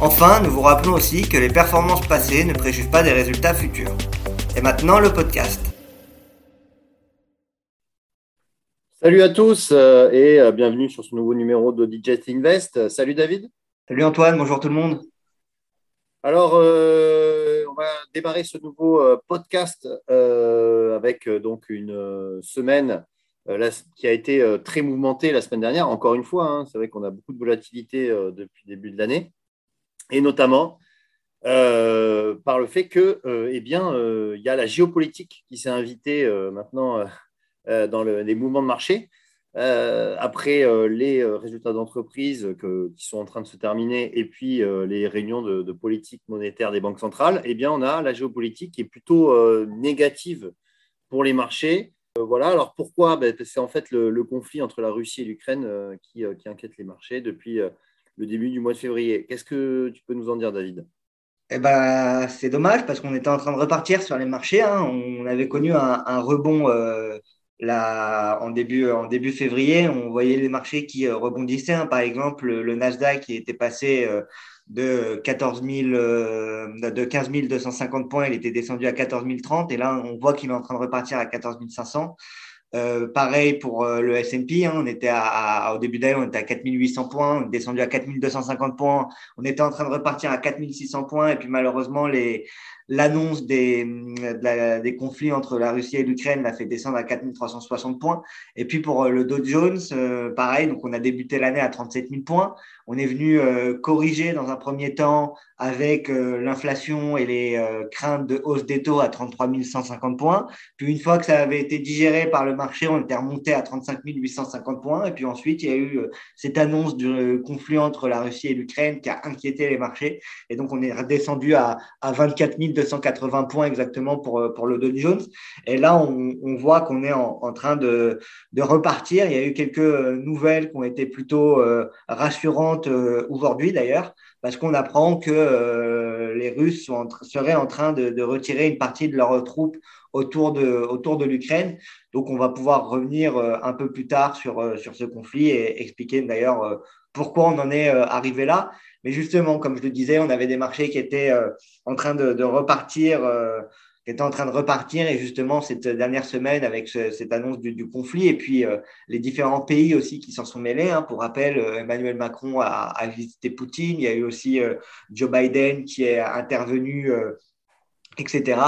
Enfin, nous vous rappelons aussi que les performances passées ne préjugent pas des résultats futurs. Et maintenant, le podcast. Salut à tous euh, et euh, bienvenue sur ce nouveau numéro de Digest Invest. Salut David. Salut Antoine, bonjour tout le monde. Alors, euh, on va démarrer ce nouveau podcast avec donc une semaine qui a été très mouvementée la semaine dernière. Encore une fois, hein, c'est vrai qu'on a beaucoup de volatilité depuis le début de l'année et notamment euh, par le fait que, euh, eh bien, euh, il y a la géopolitique qui s'est invitée maintenant dans les mouvements de marché. après les résultats d'entreprise qui sont en train de se terminer et puis les réunions de, politique monétaire des banques centrales, eh bien, on a la géopolitique qui est plutôt négative pour les marchés. voilà. Alors pourquoi? Ben, C'est en fait le, conflit entre la Russie et l'Ukraine qui, qui, inquiète les marchés depuis le début du mois de février. Qu'est-ce que tu peux nous en dire, David? Eh ben, c'est dommage parce qu'on était en train de repartir sur les marchés. Hein. On avait connu un, rebond euh, en, début, février. On voyait les marchés qui euh, rebondissaient. Hein. Par exemple, le Nasdaq qui était passé euh, de, 14 000, de 15 250 points, il était descendu à 14 030. Et là, on voit qu'il est en train de repartir à 14 500. Euh, pareil pour euh, le S&P, hein, on était à, au début d'année, on était à 4800 points, on est descendu à 4250 points, on était en train de repartir à 4600 points, et puis malheureusement, les, l'annonce des, des conflits entre la Russie et l'Ukraine l'a fait descendre à 4360 points. Et puis pour euh, le Dow Jones, euh, pareil, donc on a débuté l'année à 37 000 points. On est venu euh, corriger dans un premier temps avec l'inflation et les craintes de hausse des taux à 33 150 points. Puis une fois que ça avait été digéré par le marché, on était remonté à 35 850 points. Et puis ensuite, il y a eu cette annonce du conflit entre la Russie et l'Ukraine qui a inquiété les marchés. Et donc on est redescendu à, à 24 000 280 points exactement pour, euh, pour le Dow Jones. Et là, on, voit qu'on est en, train de, de repartir. Il y a eu quelques euh, nouvelles qui ont été plutôt euh, rassurantes aujourd'hui d'ailleurs, parce qu'on apprend que les Russes seraient en train de, de, retirer une partie de leurs troupes autour de, autour de l'Ukraine. Donc, on va pouvoir revenir un peu plus tard sur, sur ce conflit et expliquer d'ailleurs pourquoi on en est arrivé là. Mais justement, comme je le disais, on avait des marchés qui étaient euh, en train de, repartir, euh, qui étaient en train de repartir. Et justement, cette dernière semaine, avec cette annonce du, conflit, et puis euh, les différents pays aussi qui s'en sont mêlés. Hein. Pour rappel, Emmanuel Macron a, visité Poutine. Il y a eu aussi Joe Biden qui est intervenu etc.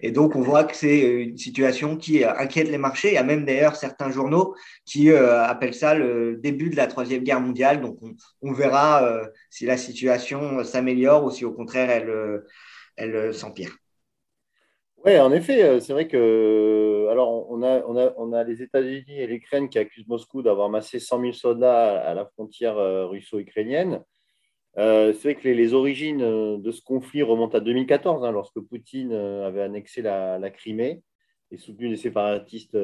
Et donc, on voit que c'est une situation qui inquiète les marchés. Il y a même d'ailleurs certains journaux qui euh, appellent ça le début de la Troisième Guerre mondiale. Donc, on, verra euh, si la situation s'améliore ou si au contraire elle, euh, elle s'empire. Oui, en effet, c'est vrai que alors on a, on a, on a les États-Unis et l'Ukraine qui accusent Moscou d'avoir massé 100 000 soldats à la frontière russo-ukrainienne. Euh, c'est vrai que les, origines euh, de ce conflit remontent à 2014, hein, lorsque Poutine euh, avait annexé la, Crimée et soutenu les séparatistes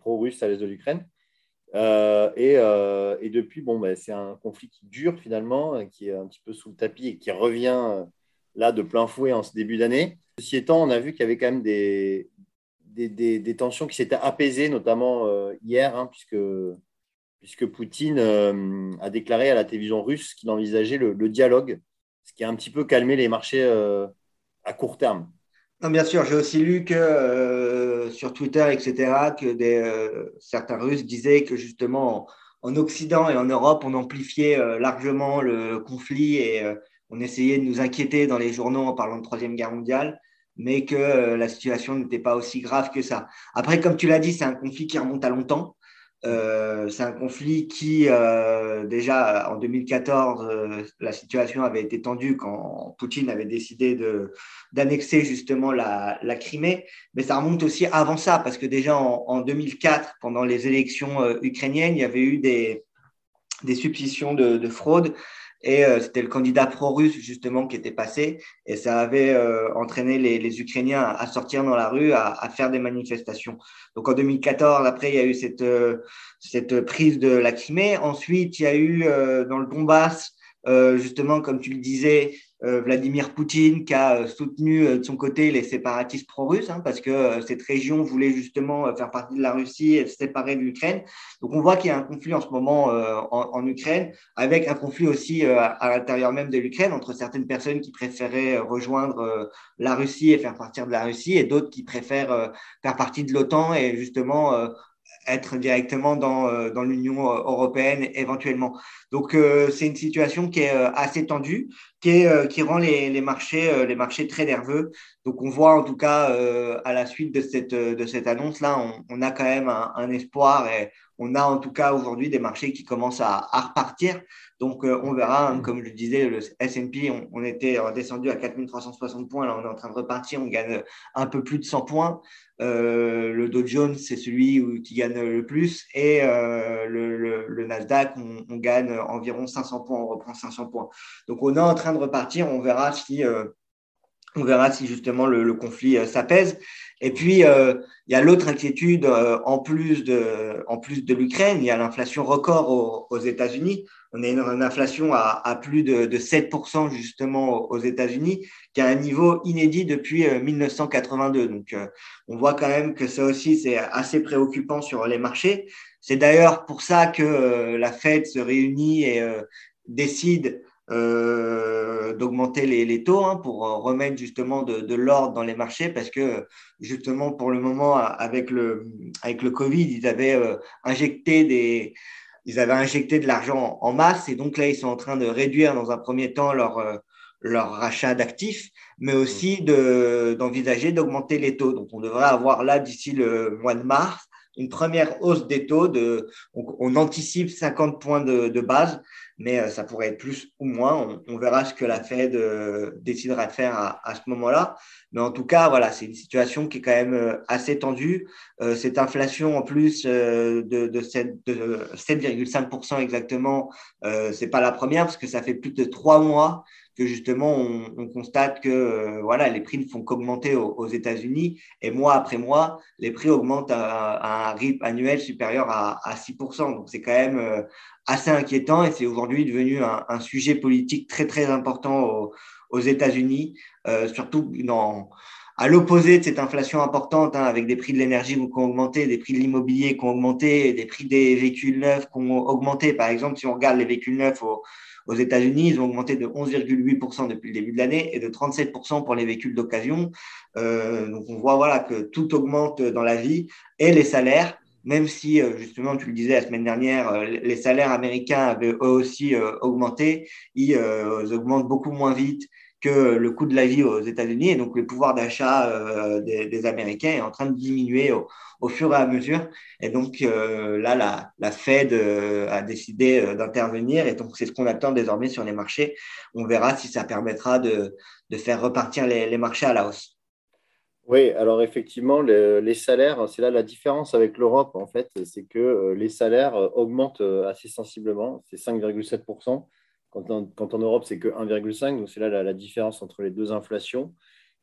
pro-russes à l'est de l'Ukraine. Et, depuis, bon, ben, c'est un conflit qui dure finalement, qui est un petit peu sous le tapis et qui revient là de plein fouet en ce début d'année. Ceci étant, on a vu qu'il y avait quand même des, des, tensions qui s'étaient apaisées, notamment hier, hein, puisque puisque Poutine euh, a déclaré à la télévision russe qu'il envisageait le, dialogue, ce qui a un petit peu calmé les marchés euh, à court terme. Non, bien sûr, j'ai aussi lu que euh, sur Twitter, etc., que certains Russes disaient que justement en, Occident et en Europe, on amplifiait largement le conflit et on essayait de nous inquiéter dans les journaux en parlant de Troisième Guerre mondiale mais que la situation n'était pas aussi grave que ça. Après, comme tu l'as dit, c'est un conflit qui remonte à longtemps. Euh, c'est un conflit qui, euh, déjà en 2014, euh, la situation avait été tendue quand Poutine avait décidé d'annexer justement la, Crimée. Mais ça remonte aussi avant ça, parce que déjà en, en 2004, pendant les élections ukrainiennes, il y avait eu des, suspicions de fraude et euh, c'était le candidat pro-russe justement qui était passé et ça avait euh, entraîné les, les, Ukrainiens à sortir dans la rue, à, à, faire des manifestations. Donc en 2014, après, il y a eu cette, euh, cette prise de la Crimée. Ensuite, il y a eu dans le Donbass, justement, comme tu le disais, euh, Vladimir Poutine qui a euh, soutenu euh, de son côté les séparatistes pro-russes, hein, parce que cette région voulait justement faire partie de la Russie et se séparer de l'Ukraine. Donc on voit qu'il y a un conflit en ce moment en, Ukraine, avec un conflit aussi à l'intérieur même de l'Ukraine entre certaines personnes qui préféraient rejoindre la Russie et faire partir de la Russie, et d'autres qui préfèrent faire partie de l'OTAN et justement être directement dans, euh, l'Union euh, européenne éventuellement. Donc euh, c'est une situation qui est assez tendue, qui, est, qui rend les, marchés, les marchés très nerveux. Donc on voit en tout cas à la suite de cette, de cette annonce-là, on, a quand même un, espoir et on a en tout cas aujourd'hui des marchés qui commencent à, repartir. Donc on verra, hein, comme je disais, le S&P, on, on, était descendu à 4360 points, là on est en train de repartir, on gagne un peu plus de 100 points. Euh, le Dow Jones, c'est celui qui gagne le plus. Et euh, le, Nasdaq, on, gagne environ 500 points, on reprend 500 points. Donc, on est en train de repartir. On verra si, euh, on verra si justement le, conflit s'apaise. Et puis, il y a l'autre inquiétude, en plus de, de l'Ukraine, il y a l'inflation record aux, États-Unis. On a une, inflation à, plus de, de 7% justement aux États-Unis, qui a un niveau inédit depuis 1982. Euh, Donc, euh, on voit quand même que ça aussi, c'est assez préoccupant sur les marchés. C'est d'ailleurs pour ça que euh, la Fed se réunit et décide d'augmenter les, les, taux hein, pour remettre justement de, de l'ordre dans les marchés parce que justement pour le moment avec le avec le Covid ils avaient injecté des ils avaient injecté de l'argent en masse et donc là ils sont en train de réduire dans un premier temps leur leur rachat d'actifs, mais aussi d'envisager d'augmenter les taux. Donc, on devrait avoir là, d'ici le mois de mars, une première hausse des taux. De, on, anticipe 50 points de, de, base, mais euh, ça pourrait être plus ou moins. On, verra ce que la Fed euh, décidera de faire à, à ce moment-là. Mais en tout cas, voilà, c'est une situation qui est quand même euh, assez tendue. cette inflation, en plus de, de 7,5% exactement, c'est pas la première parce que ça fait plus de trois mois que justement on, on constate que euh, voilà les prix ne font qu'augmenter aux, États-Unis et mois après mois les prix augmentent à, un rythme annuel supérieur à, à 6%. Donc c'est quand même euh, assez inquiétant et c'est aujourd'hui devenu un, sujet politique très très important aux, États-Unis, euh, surtout dans à l'opposé de cette inflation importante, hein, avec des prix de l'énergie qui ont augmenté, des prix de l'immobilier qui ont augmenté, des prix des véhicules neufs qui ont augmenté. Par exemple, si on regarde les véhicules neufs aux États-Unis, ils ont augmenté de 11,8% depuis le début de l'année et de 37% pour les véhicules d'occasion. Euh, donc on voit voilà que tout augmente dans la vie et les salaires. Même si, euh, justement, tu le disais la semaine dernière, euh, les salaires américains avaient eux aussi augmenté, ils augmentent beaucoup moins vite que le coût de la vie aux États-Unis et donc le pouvoir d'achat euh, des, Américains est en train de diminuer au, fur et à mesure. Et donc euh, là, la, Fed euh, a décidé d'intervenir et donc c'est ce qu'on attend désormais sur les marchés. On verra si ça permettra de, faire repartir les, marchés à la hausse. Oui, alors effectivement, les, les salaires, c'est là la différence avec l'Europe en fait, c'est que les salaires augmentent assez sensiblement, c'est 5,7 quand en, Europe, c'est que 1,5. Donc, c'est là la, différence entre les deux inflations.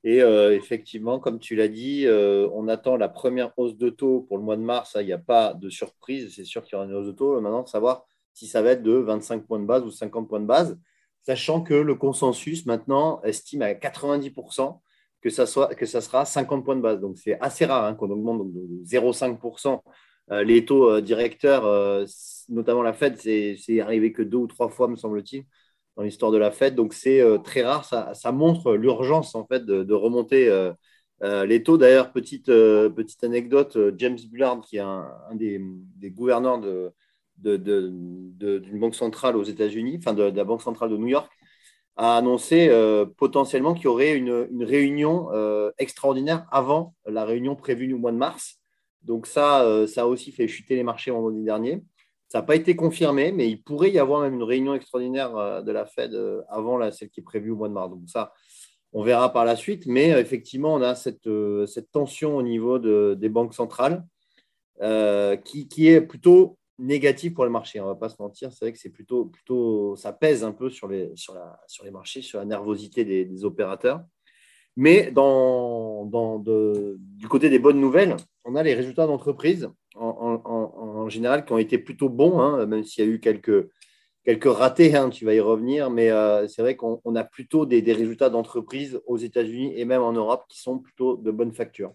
Et euh, effectivement, comme tu l'as dit, euh, on attend la première hausse de taux pour le mois de mars. Il n'y a pas de surprise. C'est sûr qu'il y aura une hausse de taux. Maintenant, savoir si ça va être de 25 points de base ou 50 points de base, sachant que le consensus maintenant estime à 90% que ça, soit, que ça sera 50 points de base. Donc, c'est assez rare hein, qu'on augmente de 0,5% euh, les taux euh, directeurs, euh, notamment la Fed, c'est arrivé que deux ou trois fois, me semble-t-il, dans l'histoire de la Fed. Donc c'est très rare. Ça, montre l'urgence en fait de, remonter les taux. D'ailleurs, petite, anecdote, James Bullard, qui est un, des, gouverneurs d'une banque centrale aux États-Unis, enfin de, la banque centrale de New York, a annoncé potentiellement qu'il y aurait une réunion extraordinaire avant la réunion prévue au mois de mars donc ça, euh, ça a aussi fait chuter les marchés vendredi dernier. Ça n'a pas été confirmé, mais il pourrait y avoir même une réunion extraordinaire euh, de la Fed euh, avant celle qui est prévue au mois de mars. Donc ça, on verra par la suite. Mais effectivement, on a cette, tension au niveau de, des banques centrales qui, est plutôt négatif pour le marché. On ne va pas se mentir, c'est vrai que c'est plutôt, ça pèse un peu la, sur les marchés, sur la nervosité des, opérateurs. Mais du côté des bonnes nouvelles, on a les résultats d'entreprise en, général qui ont été plutôt bons, hein, même s'il y a eu quelques, ratés, hein, tu vas y revenir, mais euh, c'est vrai qu'on a plutôt des, des résultats d'entreprise aux États-Unis et même en Europe qui sont plutôt de bonne facture.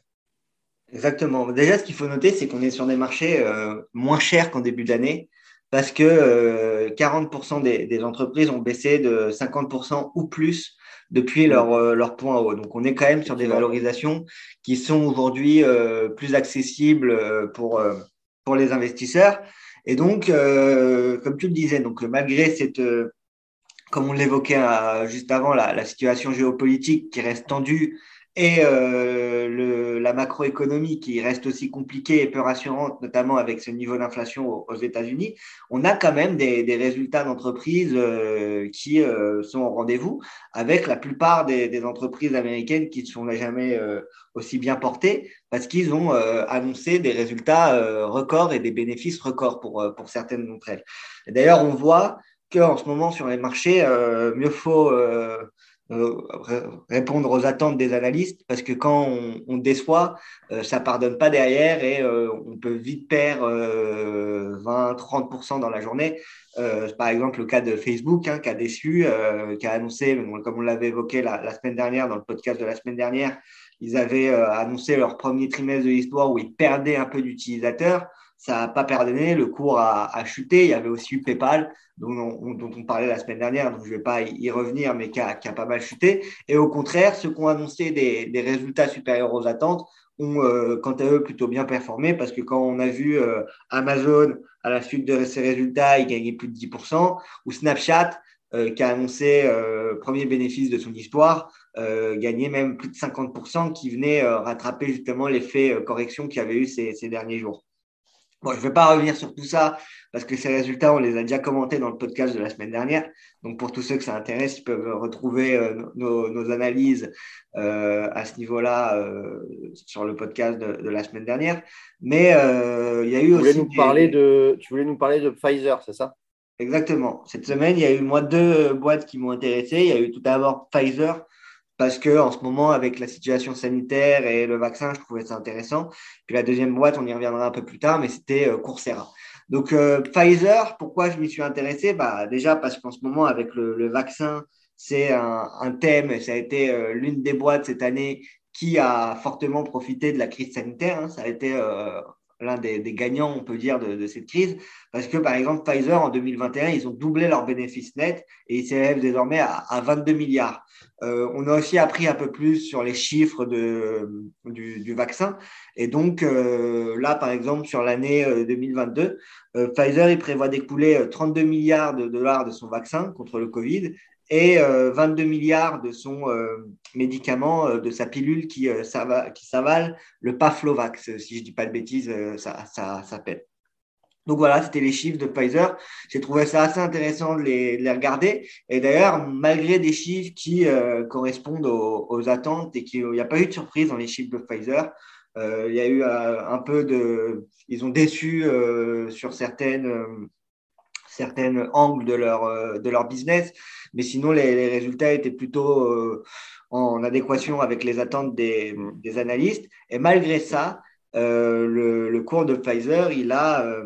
Exactement. Déjà, ce qu'il faut noter, c'est qu'on est sur des marchés euh, moins chers qu'en début d'année parce que 40% euh, des, entreprises ont baissé de 50% ou plus depuis leur, euh, leur point haut. Donc, on est quand même sur des valorisations qui sont aujourd'hui plus accessibles pour, pour les investisseurs. Et donc, comme tu le disais, donc malgré cette, comme on l'évoquait juste avant, la, la, situation géopolitique qui reste tendue et euh, le, la macroéconomie qui reste aussi compliquée et peu rassurante, notamment avec ce niveau d'inflation aux, États-Unis, on a quand même des, des résultats d'entreprises euh, qui euh, sont au rendez-vous, avec la plupart des, des, entreprises américaines qui ne sont jamais euh, aussi bien portées, parce qu'ils ont euh, annoncé des résultats records et des bénéfices records pour, pour certaines d'entre elles. D'ailleurs, on voit qu'en ce moment sur les marchés, mieux faut euh, répondre aux attentes des analystes parce que quand on, déçoit, euh, ça pardonne pas derrière et euh, on peut vite perdre 20-30% dans la journée. par exemple, le cas de Facebook hein, qui a déçu, qui a annoncé, comme on l'avait évoqué la, la, semaine dernière dans le podcast de la semaine dernière, ils avaient annoncé leur premier trimestre de l'histoire où ils perdaient un peu d'utilisateurs ça n'a pas pardonné, le cours a, a, chuté. Il y avait aussi eu PayPal, dont on, parlait la semaine dernière, donc je ne vais pas y revenir, mais qui a, qui a, pas mal chuté. Et au contraire, ceux qui ont annoncé des, résultats supérieurs aux attentes ont, euh, quant à eux, plutôt bien performé, parce que quand on a vu euh, Amazon, à la suite de ses résultats, il gagnait plus de 10%, ou Snapchat, euh, qui a annoncé euh, premier bénéfice de son histoire, euh, gagner même plus de 50%, qui venait rattraper justement l'effet correction qu'il y avait eu ces derniers jours. Bon, je ne vais pas revenir sur tout ça parce que ces résultats, on les a déjà commentés dans le podcast de la semaine dernière. Donc, pour tous ceux que ça intéresse, ils peuvent retrouver euh, nos, analyses euh, à ce niveau-là euh, sur le podcast de, la semaine dernière. Mais il y a eu aussi. Nous parler de, tu voulais nous parler de Pfizer, c'est ça? Exactement. Cette semaine, il y a eu moi deux boîtes qui m'ont intéressé. Il y a eu tout d'abord Pfizer parce que en ce moment, avec la situation sanitaire et le vaccin, je trouvais ça intéressant. Puis la deuxième boîte, on y reviendra un peu plus tard, mais c'était euh, Coursera. Donc euh, Pfizer, pourquoi je m'y suis intéressé? Bah, Déjà parce qu'en ce moment, avec le, vaccin, c'est un, thème, ça a été euh, l'une des boîtes cette année qui a fortement profité de la crise sanitaire. Hein. Ça a été l'un des, gagnants, on peut dire, de, cette crise, parce que par exemple, Pfizer, en 2021, ils ont doublé leurs bénéfices nets et ils s'élèvent désormais à, 22 milliards. Euh, on a aussi appris un peu plus sur les chiffres de, du, vaccin. Et donc, euh, là, par exemple, sur l'année 2022, euh, Pfizer, il prévoit d'écouler 32 milliards de dollars de son vaccin contre le Covid et 22 euh, milliards de son euh, médicament, euh, de sa pilule qui, qui s'avale, le Paflovax, si je ne dis pas de bêtises, ça, ça s'appelle. Donc voilà, c'était les chiffres de Pfizer. J'ai trouvé ça assez intéressant de les, les regarder. Et d'ailleurs, malgré des chiffres qui correspondent aux, attentes et qu'il n'y a pas eu de surprise dans les chiffres de Pfizer, il y a eu un peu de... Ils ont déçu sur certaines certains angles de leur, de leur business, mais sinon les, résultats étaient plutôt euh, en adéquation avec les attentes des, mm. des analystes. Et malgré ça, euh, le, le, cours de Pfizer, il a,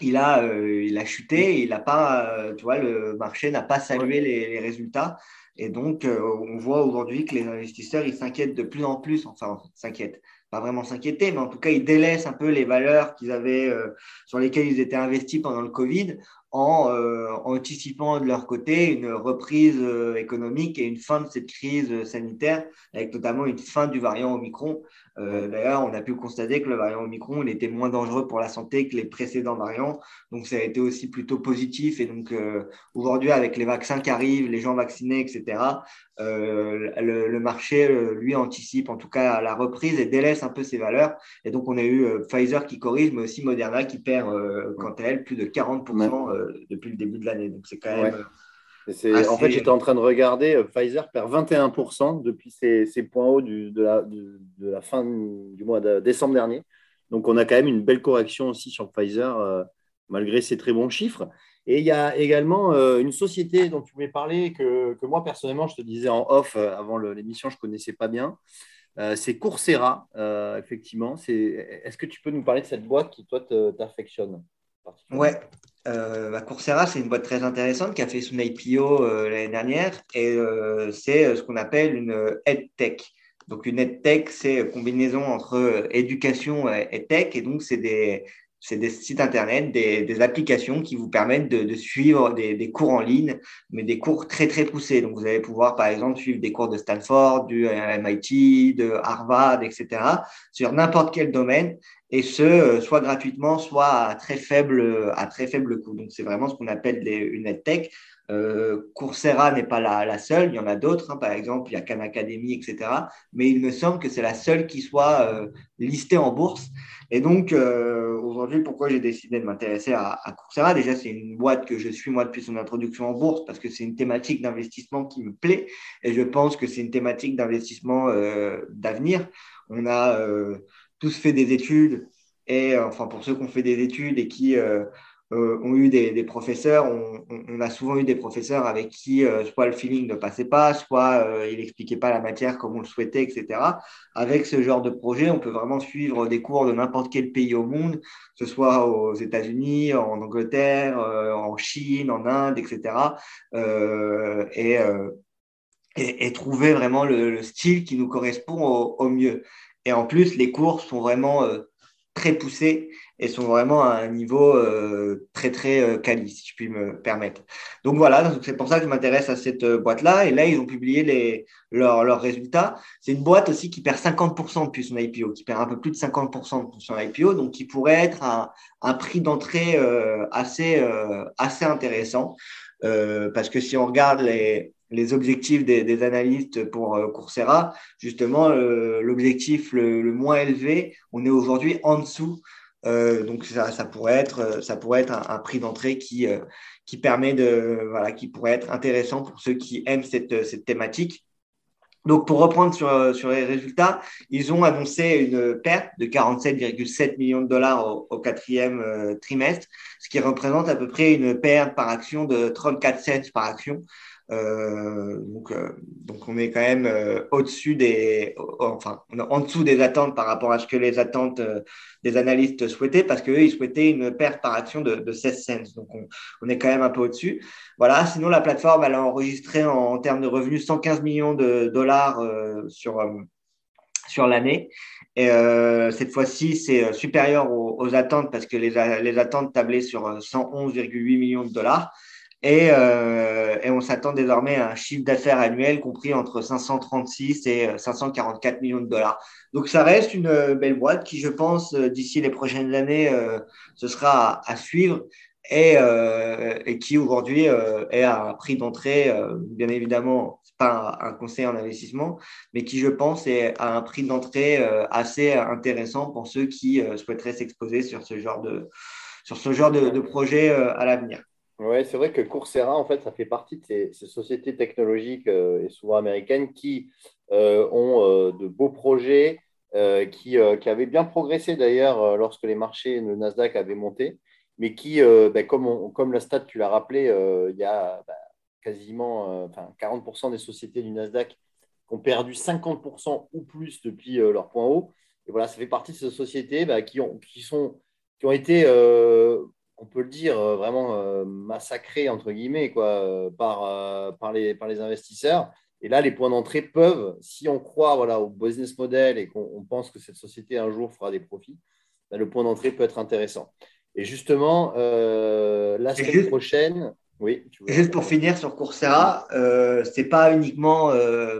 il a, il a chuté, il a pas, tu vois, le marché n'a pas salué les, les, résultats. Et donc, on voit aujourd'hui que les investisseurs, ils s'inquiètent de plus en plus, enfin, s'inquiètent pas vraiment s'inquiéter, mais en tout cas, ils délaissent un peu les valeurs qu'ils avaient, euh, sur lesquelles ils étaient investis pendant le Covid en, euh, anticipant de leur côté une reprise euh, économique et une fin de cette crise sanitaire, avec notamment une fin du variant Omicron. D'ailleurs, on a pu constater que le variant Omicron il était moins dangereux pour la santé que les précédents variants, donc ça a été aussi plutôt positif. Et donc aujourd'hui, avec les vaccins qui arrivent, les gens vaccinés, etc., le, le, marché, lui, anticipe en tout cas la reprise et délaisse un peu ses valeurs. Et donc, on a eu euh, Pfizer qui corrige, mais aussi Moderna qui perd, euh, quant à elle, plus de 40% euh, depuis le début de l'année. Donc, c'est quand même. En fait, j'étais en train de regarder, Pfizer perd 21% depuis ses, points hauts du, de, la, de, la fin du mois de décembre dernier. Donc, on a quand même une belle correction aussi sur Pfizer, malgré ses très bons chiffres. Et il y a également une société dont tu voulais parler, que, que, moi, personnellement, je te disais en off avant l'émission, je ne connaissais pas bien. c'est Coursera, effectivement. Est-ce que tu peux nous parler de cette boîte qui, toi, t'affectionne Ouais, euh, bah, Coursera, c'est une boîte très intéressante qui a fait son IPO euh, l'année dernière et euh, c'est ce qu'on appelle une EdTech. Donc, une EdTech, c'est combinaison entre éducation et EdTech et donc c'est des, c'est des sites internet, des, applications qui vous permettent de, suivre des, cours en ligne, mais des cours très très poussés. Donc vous allez pouvoir par exemple suivre des cours de Stanford, du MIT, de Harvard, etc. sur n'importe quel domaine et ce euh, soit gratuitement, soit à très faible à très faible coût. Donc c'est vraiment ce qu'on appelle une EdTech. Euh, Coursera n'est pas la, seule, il y en a d'autres, hein. par exemple, il y a Khan Academy, etc. Mais il me semble que c'est la seule qui soit euh, listée en bourse. Et donc, euh, aujourd'hui, pourquoi j'ai décidé de m'intéresser à, Coursera? Déjà, c'est une boîte que je suis moi depuis son introduction en bourse parce que c'est une thématique d'investissement qui me plaît et je pense que c'est une thématique d'investissement d'avenir. On a tous fait des études et, enfin, pour ceux qui ont fait des études et qui euh, ont eu des, professeurs, on, a souvent eu des professeurs avec qui euh, soit le feeling ne passait pas, soit euh, il n'expliquait pas la matière comme on le souhaitait, etc. Avec ce genre de projet, on peut vraiment suivre des cours de n'importe quel pays au monde, que ce soit aux États-Unis, en Angleterre, en Chine, en Inde, etc. Et, et, trouver vraiment le, style qui nous correspond au, au, mieux. Et en plus, les cours sont vraiment très poussés et sont vraiment à un niveau euh, très très euh, quali, si je puis me permettre. Donc voilà, c'est pour ça que je m'intéresse à cette euh, boîte-là. Et là, ils ont publié les, leurs, résultats. C'est une boîte aussi qui perd 50% depuis son IPO, qui perd un peu plus de 50% depuis son IPO, donc qui pourrait être un, un prix d'entrée assez, assez intéressant. parce que si on regarde les, les objectifs des, analystes pour Coursera, justement, l'objectif le, moins élevé, on est aujourd'hui en dessous euh, donc ça, ça, pourrait être, ça pourrait être un, prix d'entrée qui, euh, qui permet de, voilà, qui pourrait être intéressant pour ceux qui aiment cette, cette thématique. Donc pour reprendre sur, sur les résultats, ils ont annoncé une perte de 47,7 millions de dollars au, quatrième euh, trimestre, ce qui représente à peu près une perte par action de 34 cents par action. Euh, donc, euh, donc, on est quand même euh, au-dessus des, enfin, en dessous des attentes par rapport à ce que les attentes des analystes souhaitaient, parce qu'eux, ils souhaitaient une perte par action de, de 16 cents. Donc, on, est quand même un peu au-dessus. Voilà. Sinon, la plateforme, elle a enregistré en, termes de revenus 115 millions de dollars sur sur l'année. Et cette fois-ci, c'est supérieur aux, aux, attentes parce que les, les attentes tablaient sur 111,8 millions de dollars. Euh, et, on s'attend désormais à un chiffre d'affaires annuel compris entre 536 et 544 millions de dollars. Donc ça reste une euh, belle boîte qui, je pense, euh, d'ici les prochaines années, ce sera à, suivre et, et qui aujourd'hui est à un prix d'entrée, bien évidemment, pas un, conseil en investissement, mais qui, je pense, est à un prix d'entrée assez intéressant pour ceux qui souhaiteraient s'exposer sur ce genre de, sur ce genre de projet à l'avenir. Oui, c'est vrai que Coursera, en fait, ça fait partie de ces, sociétés technologiques euh, et souvent américaines qui euh, ont euh, de beaux projets, qui, qui, avaient bien progressé d'ailleurs lorsque les marchés, le Nasdaq avait monté, mais qui, ben, comme, comme la stat, tu l'as rappelé, il y a ben, quasiment enfin, 40% des sociétés du Nasdaq qui ont perdu 50% ou plus depuis leur point haut. Et voilà, ça fait partie de ces sociétés ben, qui, ont, qui, sont, qui ont été peut le dire, euh, vraiment euh, massacré, entre guillemets, quoi, euh, par, par, les, par les investisseurs. Et là, les points d'entrée peuvent, si on croit voilà, au business model et qu'on pense que cette société un jour fera des profits, ben, le point d'entrée peut être intéressant. Et justement, la semaine prochaine, oui. Juste pour finir sur Coursera, euh, c'est pas uniquement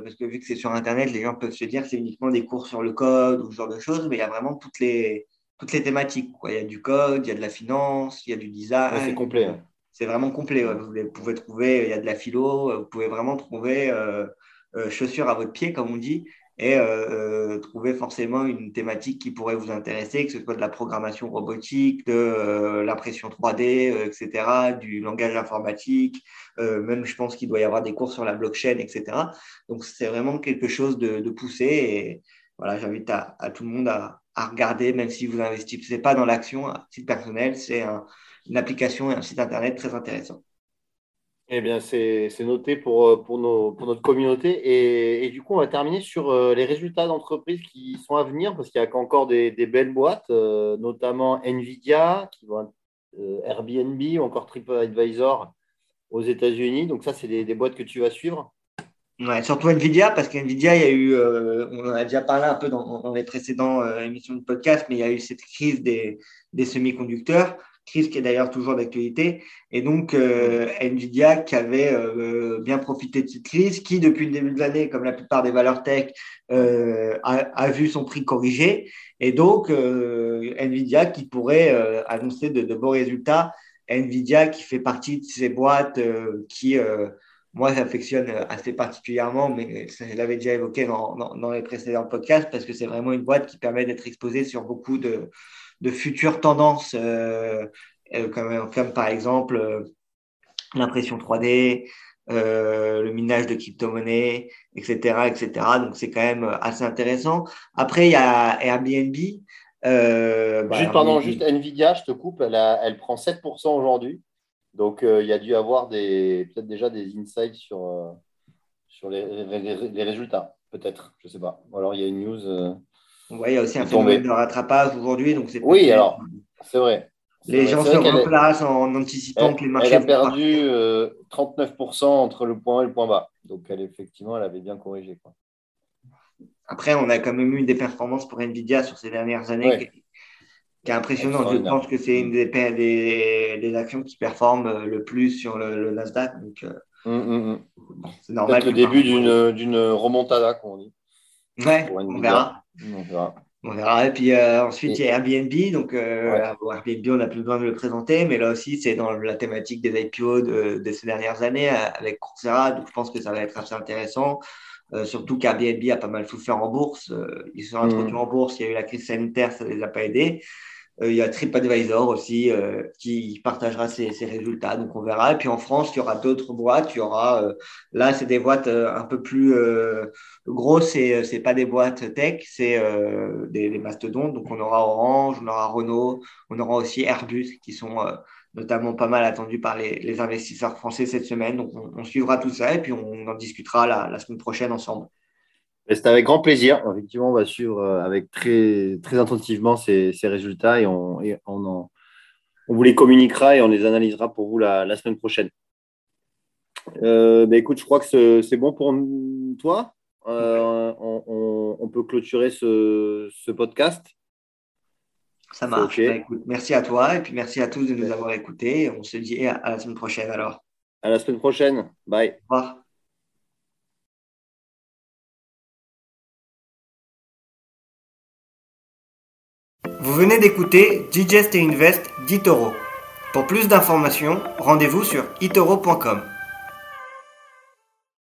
parce que vu que c'est sur Internet, les gens peuvent se dire c'est uniquement des cours sur le code ou ce genre de choses, mais il y a vraiment toutes les toutes les thématiques. Quoi. Il y a du code, il y a de la finance, il y a du design. c'est complet. C'est vraiment complet. Vous pouvez trouver, il y a de la philo, vous pouvez vraiment trouver euh, euh, chaussures à votre pied, comme on dit, et euh, trouver forcément une thématique qui pourrait vous intéresser, que ce soit de la programmation robotique, de l'impression 3D, etc., du langage informatique, même je pense qu'il doit y avoir des cours sur la blockchain, etc. Donc c'est vraiment quelque chose de, poussé et voilà, j'invite à, tout le monde à, à regarder, même si vous n'investissez pas dans l'action à titre personnel. C'est une application et un site internet très intéressant. Eh bien, c'est noté pour, pour, notre communauté. Et, du coup, on va terminer sur euh, les résultats d'entreprises qui sont à venir, parce qu'il y a encore des, belles boîtes, euh, notamment Nvidia, qui vont, euh, Airbnb ou encore TripAdvisor aux États-Unis. Donc, ça, c'est des, boîtes que tu vas suivre. Ouais, surtout Nvidia, parce qu'Nvidia, il y a eu, on en a déjà parlé un peu dans, dans les précédentes émissions de podcast, mais il y a eu cette crise des, des semi-conducteurs crise qui est d'ailleurs toujours d'actualité. Et donc, euh, Nvidia qui avait euh, bien profité de cette crise, qui depuis le début de l'année, comme la plupart des valeurs tech, euh, a, a, vu son prix corrigé. Et donc, Nvidia qui pourrait annoncer de, de, beaux résultats. Nvidia qui fait partie de ces boîtes qui, moi, j'affectionne assez particulièrement, mais je l'avais déjà évoqué dans, dans, dans les précédents podcasts, parce que c'est vraiment une boîte qui permet d'être exposée sur beaucoup de de futures tendances, euh, euh, comme, comme, par exemple euh, l'impression 3D, le minage de crypto-monnaies, etc., etc. Donc c'est quand même assez intéressant. Après, il y a Airbnb. Euh, juste, pardon, juste Nvidia, je te coupe, elle, elle prend 7% aujourd'hui. Donc, il y a dû avoir peut-être déjà des insights sur, sur les, les, résultats, peut-être, je ne sais pas. Ou alors, il y a une news. Ouais, il y a aussi un phénomène de rattrapage aujourd'hui. Donc oui, alors, c'est vrai. Les gens se replacent en anticipant que les marchés. Elle a perdu 39% euh, entre le point A et le point bas. Donc, elle, effectivement, elle avait bien corrigé. Quoi. Après, on a quand même eu des performances pour Nvidia sur ces dernières années qui, est impressionnante. Je pense que c'est une des, des, des, actions qui performent le plus sur le, Nasdaq. Donc, euh, hum, hum. c'est normal. le début d'une remontada, comme on dit. Ouais, on verra. On verra. On verra. Et puis euh, ensuite, il y a Airbnb. Donc, euh, Airbnb, on n'a plus besoin de le présenter, mais là aussi, c'est dans la thématique des IPO de, de, ces dernières années euh, avec Coursera. Donc, je pense que ça va être assez intéressant. Euh, surtout qu'Airbnb a pas mal souffert en bourse. Euh, ils sont introduits mmh. en bourse. Il y a eu la crise sanitaire, ça ne les a pas aidés. Euh, il y a TripAdvisor aussi euh, qui partagera ses, résultats. Donc on verra. Et puis en France, il y aura d'autres boîtes. Il y aura euh, là, c'est des boîtes un peu plus grosses. C'est c'est pas des boîtes tech, c'est des, mastodontes. Donc on aura Orange, on aura Renault, on aura aussi Airbus qui sont notamment pas mal attendus par les, investisseurs français cette semaine. Donc on, suivra tout ça et puis on en discutera la semaine prochaine ensemble. C'est avec grand plaisir. Effectivement, on va suivre euh, avec très, très attentivement ces, ces résultats et, on, et on, en, on, vous les communiquera et on les analysera pour vous la, la semaine prochaine. Euh, bah écoute, je crois que c'est bon pour toi. Euh, on, on, peut clôturer ce, ce podcast. Ça marche. Bah, écoute, merci à toi et puis merci à tous de nous avoir écoutés. On se dit à la semaine prochaine alors. À la semaine prochaine. Bye. Au revoir. Vous venez d'écouter Digest et Invest d'Itoro. Pour plus d'informations, rendez-vous sur itoro.com.